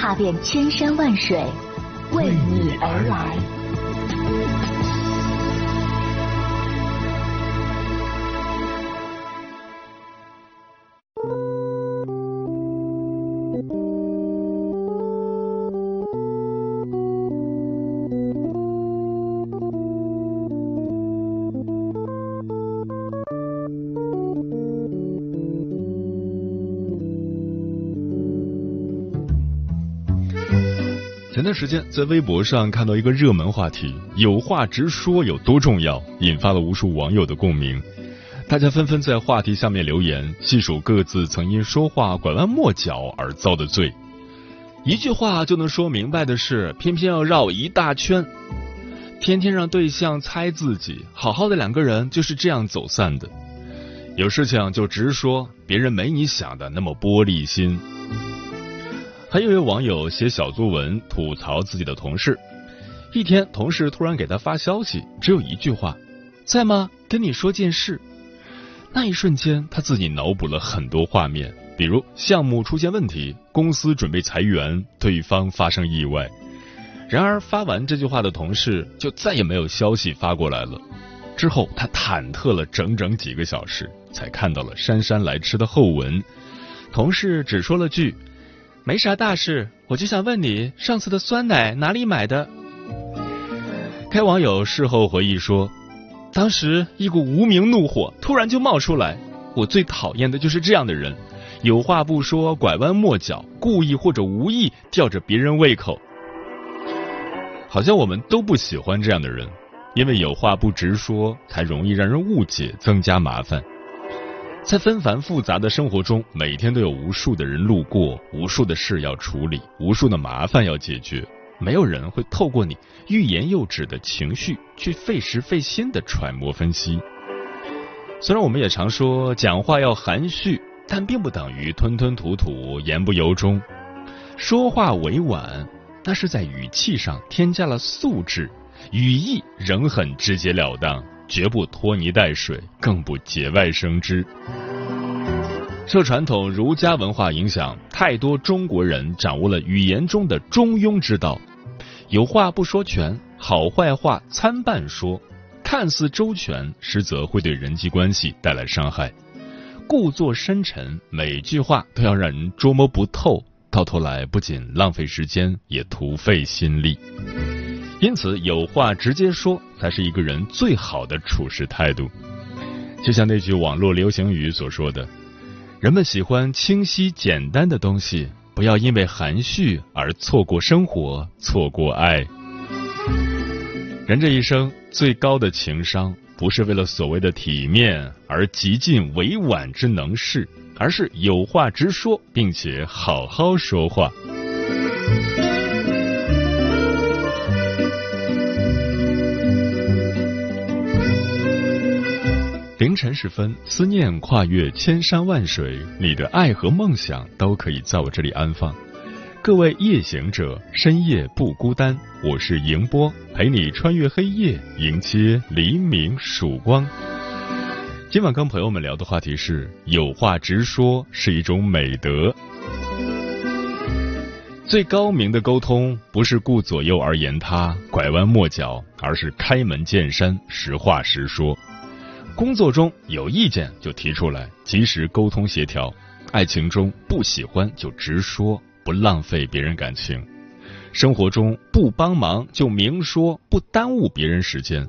踏遍千山万水，为你而来。段时间在微博上看到一个热门话题“有话直说有多重要”，引发了无数网友的共鸣。大家纷纷在话题下面留言，细数各自曾因说话拐弯抹角而遭的罪。一句话就能说明白的事，偏偏要绕一大圈。天天让对象猜自己，好好的两个人就是这样走散的。有事情就直说，别人没你想的那么玻璃心。还有一位网友写小作文吐槽自己的同事，一天同事突然给他发消息，只有一句话：“在吗？跟你说件事。”那一瞬间，他自己脑补了很多画面，比如项目出现问题，公司准备裁员，对方发生意外。然而发完这句话的同事就再也没有消息发过来了。之后他忐忑了整整几个小时，才看到了姗姗来迟的后文。同事只说了句。没啥大事，我就想问你，上次的酸奶哪里买的？该网友事后回忆说，当时一股无名怒火突然就冒出来，我最讨厌的就是这样的人，有话不说，拐弯抹角，故意或者无意吊着别人胃口。好像我们都不喜欢这样的人，因为有话不直说，才容易让人误解，增加麻烦。在纷繁复杂的生活中，每天都有无数的人路过，无数的事要处理，无数的麻烦要解决。没有人会透过你欲言又止的情绪去费时费心的揣摩分析。虽然我们也常说讲话要含蓄，但并不等于吞吞吐吐、言不由衷。说话委婉，那是在语气上添加了素质，语义仍很直截了当。绝不拖泥带水，更不节外生枝。受传统儒家文化影响，太多中国人掌握了语言中的中庸之道，有话不说全，好坏话参半说，看似周全，实则会对人际关系带来伤害。故作深沉，每句话都要让人捉摸不透，到头来不仅浪费时间，也徒费心力。因此，有话直接说才是一个人最好的处事态度。就像那句网络流行语所说的：“人们喜欢清晰简单的东西，不要因为含蓄而错过生活，错过爱。”人这一生最高的情商，不是为了所谓的体面而极尽委婉之能事，而是有话直说，并且好好说话。晨时分，思念跨越千山万水，你的爱和梦想都可以在我这里安放。各位夜行者，深夜不孤单，我是迎波，陪你穿越黑夜，迎接黎明曙光。今晚跟朋友们聊的话题是：有话直说是一种美德。最高明的沟通，不是顾左右而言他，拐弯抹角，而是开门见山，实话实说。工作中有意见就提出来，及时沟通协调；爱情中不喜欢就直说，不浪费别人感情；生活中不帮忙就明说，不耽误别人时间。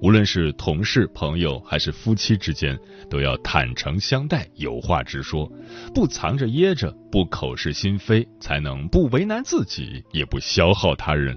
无论是同事、朋友还是夫妻之间，都要坦诚相待，有话直说，不藏着掖着，不口是心非，才能不为难自己，也不消耗他人。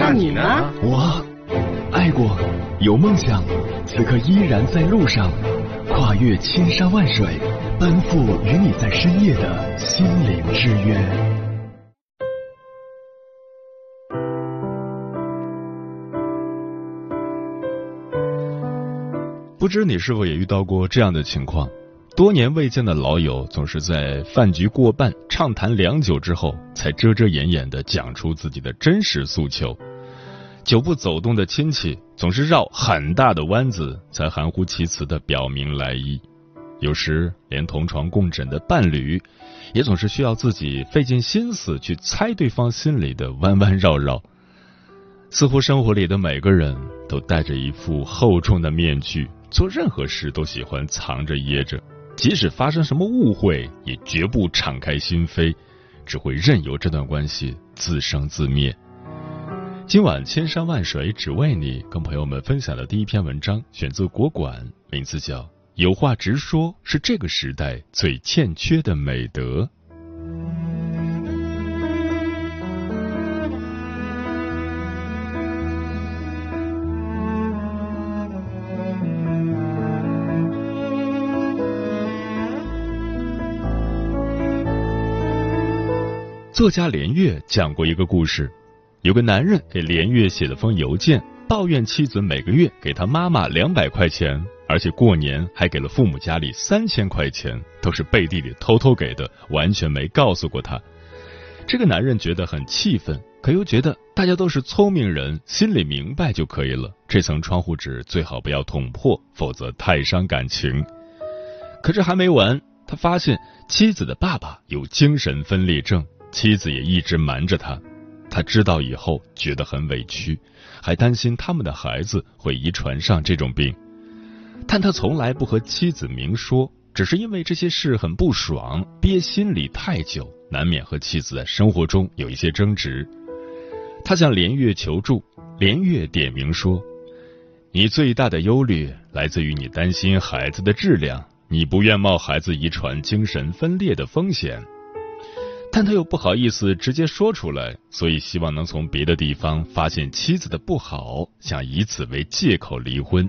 那你呢？我爱过，有梦想，此刻依然在路上，跨越千山万水，奔赴与你在深夜的心灵之约。不知你是否也遇到过这样的情况？多年未见的老友，总是在饭局过半、畅谈良久之后，才遮遮掩掩的讲出自己的真实诉求。久不走动的亲戚，总是绕很大的弯子，才含糊其辞的表明来意。有时，连同床共枕的伴侣，也总是需要自己费尽心思去猜对方心里的弯弯绕绕。似乎生活里的每个人都戴着一副厚重的面具。做任何事都喜欢藏着掖着，即使发生什么误会，也绝不敞开心扉，只会任由这段关系自生自灭。今晚千山万水只为你，跟朋友们分享的第一篇文章选自国馆，名字叫《有话直说是这个时代最欠缺的美德》。作家连岳讲过一个故事，有个男人给连岳写了封邮件，抱怨妻子每个月给他妈妈两百块钱，而且过年还给了父母家里三千块钱，都是背地里偷偷给的，完全没告诉过他。这个男人觉得很气愤，可又觉得大家都是聪明人，心里明白就可以了。这层窗户纸最好不要捅破，否则太伤感情。可是还没完，他发现妻子的爸爸有精神分裂症。妻子也一直瞒着他，他知道以后觉得很委屈，还担心他们的孩子会遗传上这种病。但他从来不和妻子明说，只是因为这些事很不爽，憋心里太久，难免和妻子在生活中有一些争执。他向连月求助，连月点名说：“你最大的忧虑来自于你担心孩子的质量，你不愿冒孩子遗传精神分裂的风险。”但他又不好意思直接说出来，所以希望能从别的地方发现妻子的不好，想以此为借口离婚。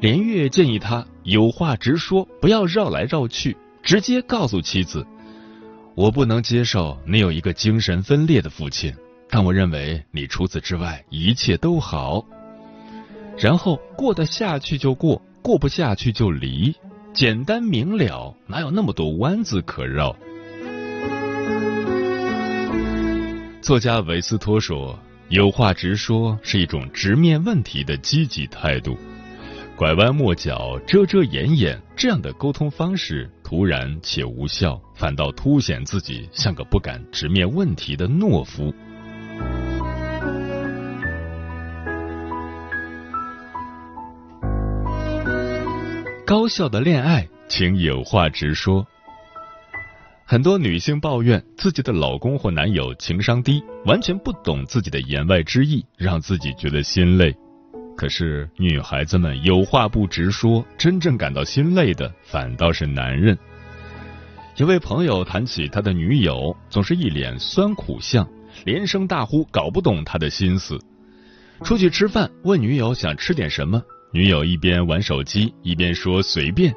连月建议他有话直说，不要绕来绕去，直接告诉妻子：“我不能接受你有一个精神分裂的父亲，但我认为你除此之外一切都好。”然后过得下去就过，过不下去就离，简单明了，哪有那么多弯子可绕？作家维斯托说：“有话直说是一种直面问题的积极态度，拐弯抹角、遮遮掩掩这样的沟通方式突然且无效，反倒凸显自己像个不敢直面问题的懦夫。”高效的恋爱，请有话直说。很多女性抱怨自己的老公或男友情商低，完全不懂自己的言外之意，让自己觉得心累。可是女孩子们有话不直说，真正感到心累的反倒是男人。有位朋友谈起他的女友，总是一脸酸苦相，连声大呼搞不懂他的心思。出去吃饭，问女友想吃点什么，女友一边玩手机一边说随便。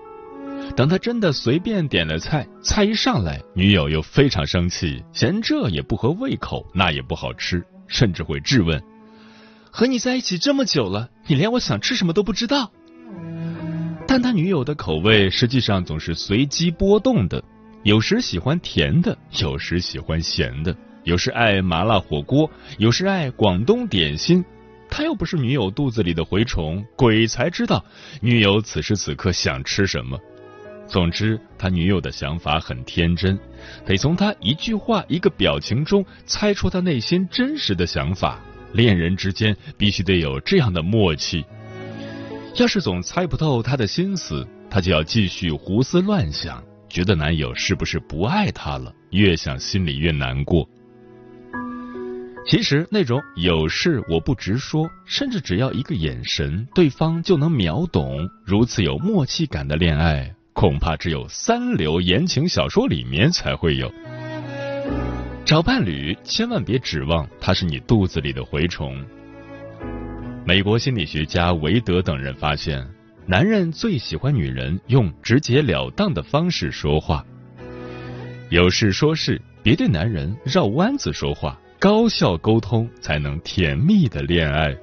等他真的随便点了菜，菜一上来，女友又非常生气，嫌这也不合胃口，那也不好吃，甚至会质问：“和你在一起这么久了，你连我想吃什么都不知道？”但他女友的口味实际上总是随机波动的，有时喜欢甜的，有时喜欢咸的，有时爱麻辣火锅，有时爱广东点心。他又不是女友肚子里的蛔虫，鬼才知道女友此时此刻想吃什么。总之，他女友的想法很天真，得从他一句话、一个表情中猜出他内心真实的想法，恋人之间必须得有这样的默契。要是总猜不透他的心思，他就要继续胡思乱想，觉得男友是不是不爱她了，越想心里越难过。其实那种有事我不直说，甚至只要一个眼神，对方就能秒懂，如此有默契感的恋爱，恐怕只有三流言情小说里面才会有。找伴侣，千万别指望他是你肚子里的蛔虫。美国心理学家韦德等人发现，男人最喜欢女人用直截了当的方式说话，有事说事，别对男人绕弯子说话。高效沟通才能甜蜜的恋爱。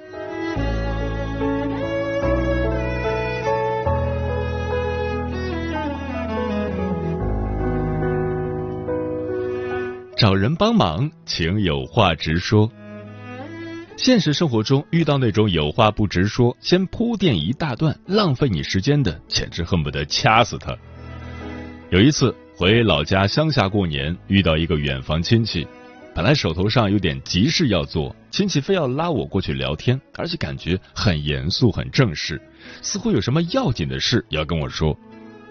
找人帮忙，请有话直说。现实生活中遇到那种有话不直说，先铺垫一大段，浪费你时间的，简直恨不得掐死他。有一次回老家乡下过年，遇到一个远房亲戚。本来手头上有点急事要做，亲戚非要拉我过去聊天，而且感觉很严肃、很正式，似乎有什么要紧的事要跟我说。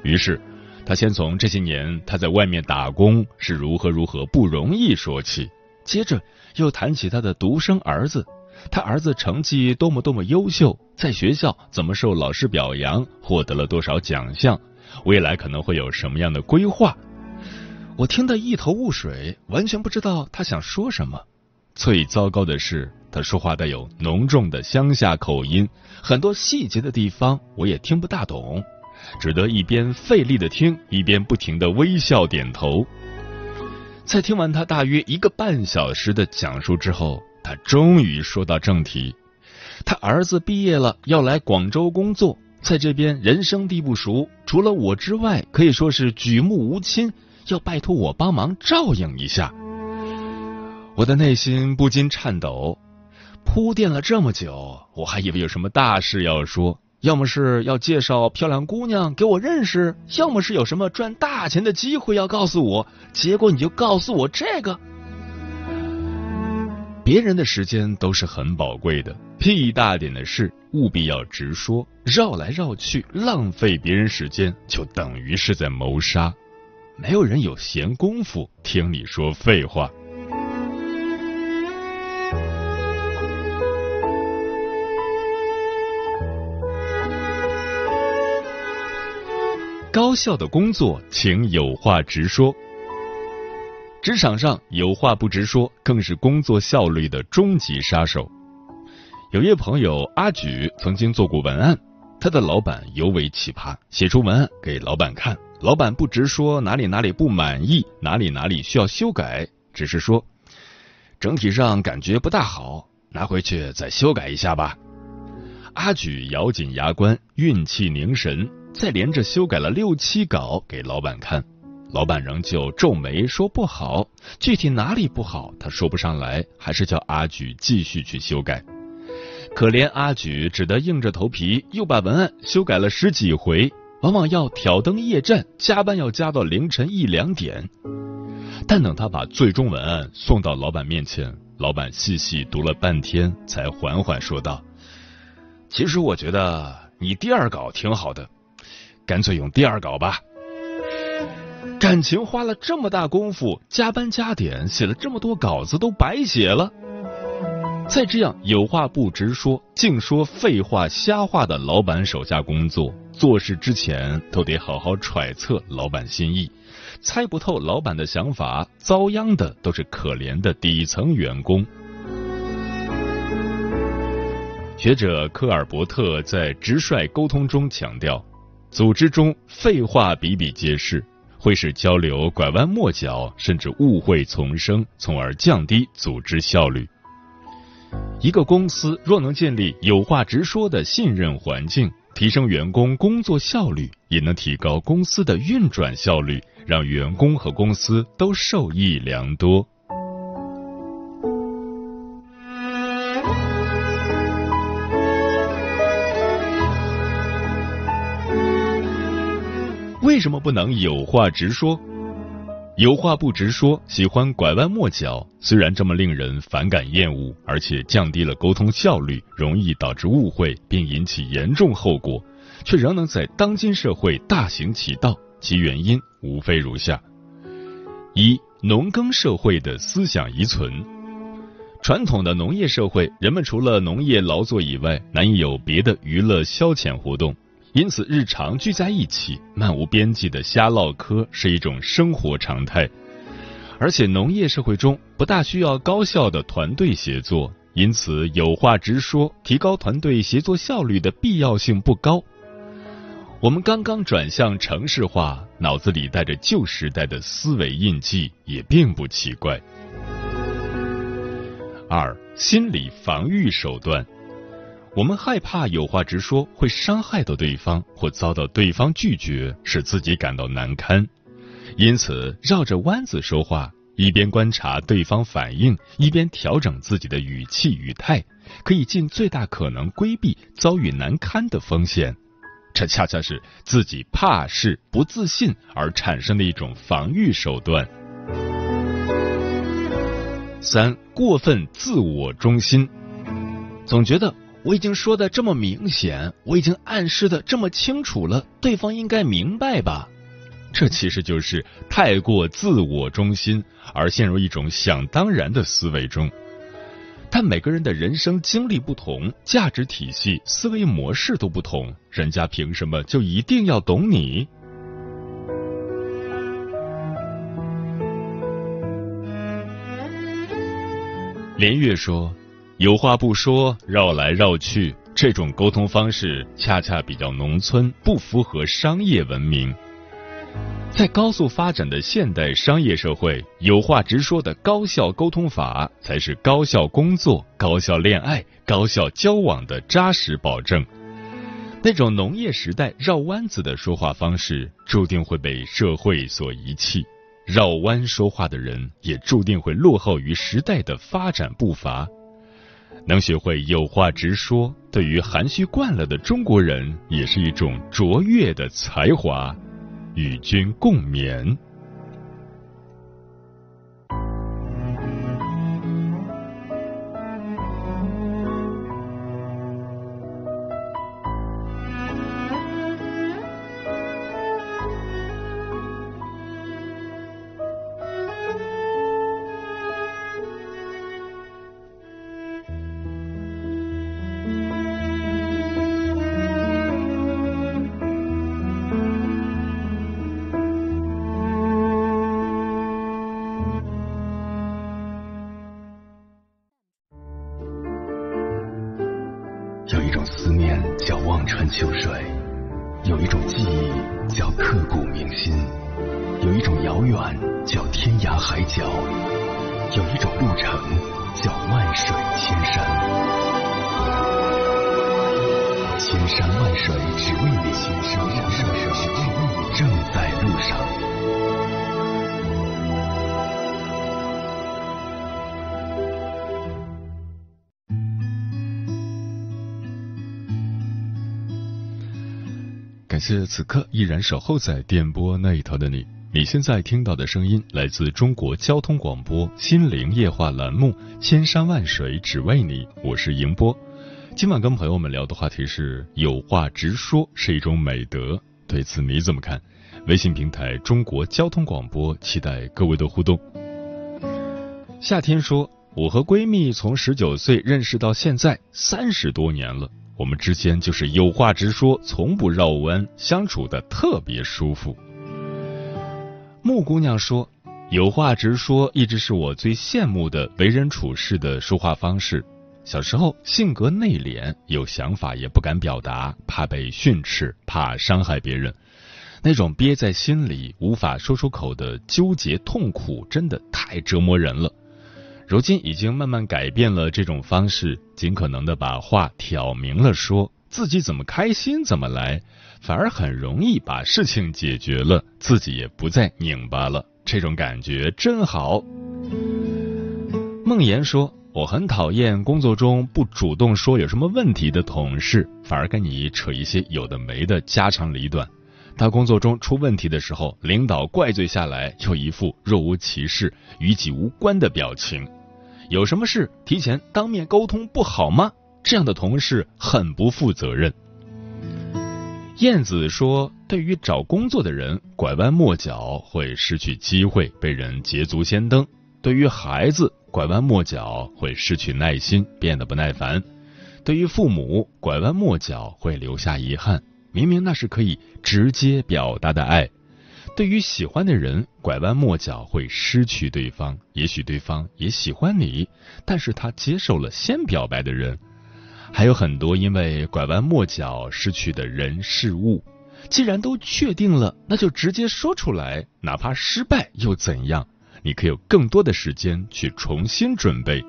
于是，他先从这些年他在外面打工是如何如何不容易说起，接着又谈起他的独生儿子，他儿子成绩多么多么优秀，在学校怎么受老师表扬，获得了多少奖项，未来可能会有什么样的规划。我听得一头雾水，完全不知道他想说什么。最糟糕的是，他说话带有浓重的乡下口音，很多细节的地方我也听不大懂，只得一边费力的听，一边不停的微笑点头。在听完他大约一个半小时的讲述之后，他终于说到正题：他儿子毕业了，要来广州工作，在这边人生地不熟，除了我之外，可以说是举目无亲。要拜托我帮忙照应一下，我的内心不禁颤抖。铺垫了这么久，我还以为有什么大事要说，要么是要介绍漂亮姑娘给我认识，要么是有什么赚大钱的机会要告诉我。结果你就告诉我这个，别人的时间都是很宝贵的，屁大点的事务必要直说，绕来绕去浪费别人时间，就等于是在谋杀。没有人有闲工夫听你说废话。高效的工作，请有话直说。职场上有话不直说，更是工作效率的终极杀手。有位朋友阿举曾经做过文案，他的老板尤为奇葩，写出文案给老板看。老板不直说哪里哪里不满意，哪里哪里需要修改，只是说整体上感觉不大好，拿回去再修改一下吧。阿举咬紧牙关，运气凝神，再连着修改了六七稿给老板看，老板仍旧皱眉说不好，具体哪里不好他说不上来，还是叫阿举继续去修改。可怜阿举只得硬着头皮又把文案修改了十几回。往往要挑灯夜战，加班要加到凌晨一两点。但等他把最终文案送到老板面前，老板细细读了半天，才缓缓说道：“其实我觉得你第二稿挺好的，干脆用第二稿吧。感情花了这么大功夫，加班加点写了这么多稿子，都白写了。”在这样有话不直说、净说废话、瞎话的老板手下工作，做事之前都得好好揣测老板心意。猜不透老板的想法，遭殃的都是可怜的底层员工。学者科尔伯特在直率沟通中强调，组织中废话比比皆是，会使交流拐弯抹角，甚至误会丛生，从而降低组织效率。一个公司若能建立有话直说的信任环境，提升员工工作效率，也能提高公司的运转效率，让员工和公司都受益良多。为什么不能有话直说？有话不直说，喜欢拐弯抹角，虽然这么令人反感厌恶，而且降低了沟通效率，容易导致误会并引起严重后果，却仍能在当今社会大行其道。其原因无非如下：一、农耕社会的思想遗存。传统的农业社会，人们除了农业劳作以外，难以有别的娱乐消遣活动。因此，日常聚在一起，漫无边际的瞎唠嗑是一种生活常态。而且，农业社会中不大需要高效的团队协作，因此有话直说，提高团队协作效率的必要性不高。我们刚刚转向城市化，脑子里带着旧时代的思维印记，也并不奇怪。二、心理防御手段。我们害怕有话直说会伤害到对方，或遭到对方拒绝，使自己感到难堪，因此绕着弯子说话，一边观察对方反应，一边调整自己的语气语态，可以尽最大可能规避遭遇难堪的风险。这恰恰是自己怕事、不自信而产生的一种防御手段。三、过分自我中心，总觉得。我已经说的这么明显，我已经暗示的这么清楚了，对方应该明白吧？这其实就是太过自我中心，而陷入一种想当然的思维中。但每个人的人生经历不同，价值体系、思维模式都不同，人家凭什么就一定要懂你？连月说。有话不说，绕来绕去，这种沟通方式恰恰比较农村，不符合商业文明。在高速发展的现代商业社会，有话直说的高效沟通法才是高效工作、高效恋爱、高效交往的扎实保证。那种农业时代绕弯子的说话方式，注定会被社会所遗弃；绕弯说话的人，也注定会落后于时代的发展步伐。能学会有话直说，对于含蓄惯了的中国人，也是一种卓越的才华。与君共勉。秋水，有一种记忆叫刻骨铭心，有一种遥远叫天涯海角，有一种路程叫万水千山。谢此刻依然守候在电波那一头的你。你现在听到的声音来自中国交通广播心灵夜话栏目《千山万水只为你》，我是迎波。今晚跟朋友们聊的话题是有话直说是一种美德，对此你怎么看？微信平台中国交通广播期待各位的互动。夏天说：“我和闺蜜从十九岁认识到现在三十多年了。”我们之间就是有话直说，从不绕弯，相处的特别舒服。木姑娘说：“有话直说一直是我最羡慕的为人处事的说话方式。小时候性格内敛，有想法也不敢表达，怕被训斥，怕伤害别人，那种憋在心里无法说出口的纠结痛苦，真的太折磨人了。”如今已经慢慢改变了这种方式，尽可能的把话挑明了说，自己怎么开心怎么来，反而很容易把事情解决了，自己也不再拧巴了。这种感觉真好。梦妍说：“我很讨厌工作中不主动说有什么问题的同事，反而跟你扯一些有的没的家长里短。他工作中出问题的时候，领导怪罪下来，又一副若无其事、与己无关的表情。有什么事提前当面沟通不好吗？这样的同事很不负责任。燕子说：“对于找工作的人，拐弯抹角会失去机会，被人捷足先登；对于孩子，拐弯抹角会失去耐心，变得不耐烦；对于父母，拐弯抹角会留下遗憾。明明那是可以直接表达的爱。对于喜欢的人，拐弯抹角会失去对方。也许对方也喜欢你，但是他接受了先表白的人。”还有很多因为拐弯抹角失去的人事物，既然都确定了，那就直接说出来，哪怕失败又怎样？你可以有更多的时间去重新准备。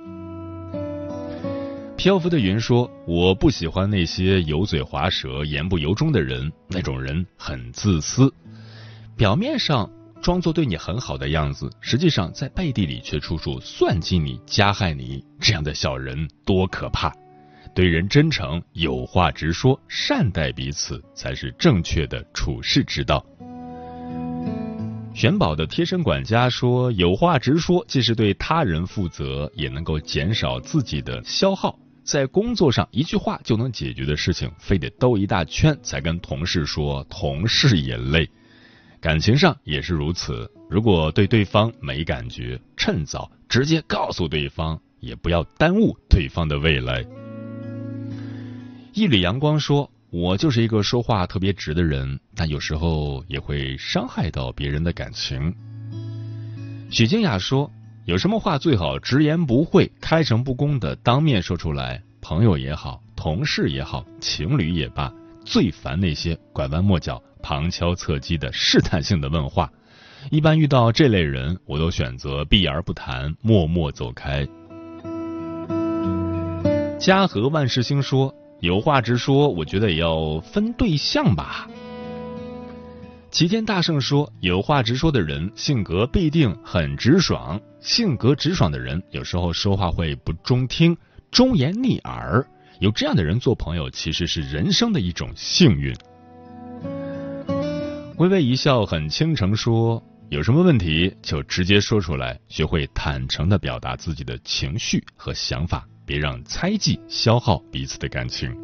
漂浮的云说：“我不喜欢那些油嘴滑舌、言不由衷的人，那种人很自私，表面上装作对你很好的样子，实际上在背地里却处处算计你、加害你，这样的小人多可怕。”对人真诚，有话直说，善待彼此，才是正确的处世之道。玄宝的贴身管家说：“有话直说，既是对他人负责，也能够减少自己的消耗。在工作上，一句话就能解决的事情，非得兜一大圈才跟同事说，同事也累。感情上也是如此，如果对对方没感觉，趁早直接告诉对方，也不要耽误对方的未来。”一缕阳光说：“我就是一个说话特别直的人，但有时候也会伤害到别人的感情。”许静雅说：“有什么话最好直言不讳、开诚布公的当面说出来。朋友也好，同事也好，情侣也罢，最烦那些拐弯抹角、旁敲侧击的试探性的问话。一般遇到这类人，我都选择避而不谈，默默走开。”家和万事兴说。有话直说，我觉得也要分对象吧。齐天大圣说：“有话直说的人，性格必定很直爽。性格直爽的人，有时候说话会不中听，忠言逆耳。有这样的人做朋友，其实是人生的一种幸运。”微微一笑很倾城说：“有什么问题就直接说出来，学会坦诚的表达自己的情绪和想法。”别让猜忌消耗彼此的感情。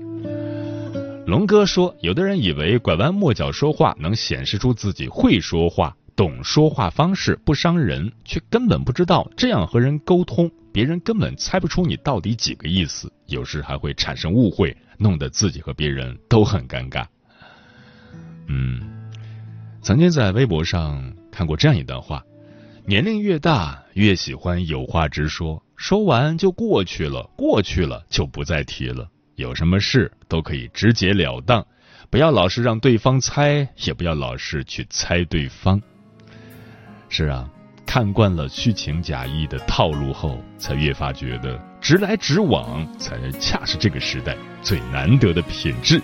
龙哥说，有的人以为拐弯抹角说话能显示出自己会说话、懂说话方式，不伤人，却根本不知道这样和人沟通，别人根本猜不出你到底几个意思，有时还会产生误会，弄得自己和别人都很尴尬。嗯，曾经在微博上看过这样一段话：年龄越大，越喜欢有话直说。说完就过去了，过去了就不再提了。有什么事都可以直截了当，不要老是让对方猜，也不要老是去猜对方。是啊，看惯了虚情假意的套路后，才越发觉得直来直往才恰是这个时代最难得的品质。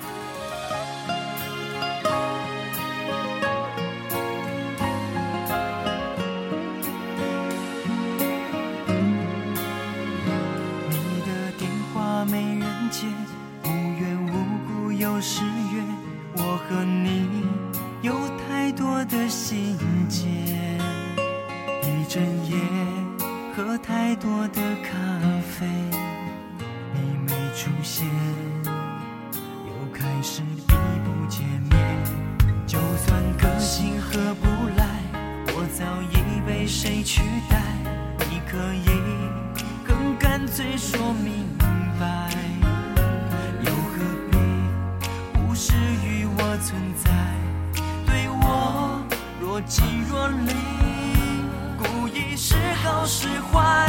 存在。对我若即若离故意是好是坏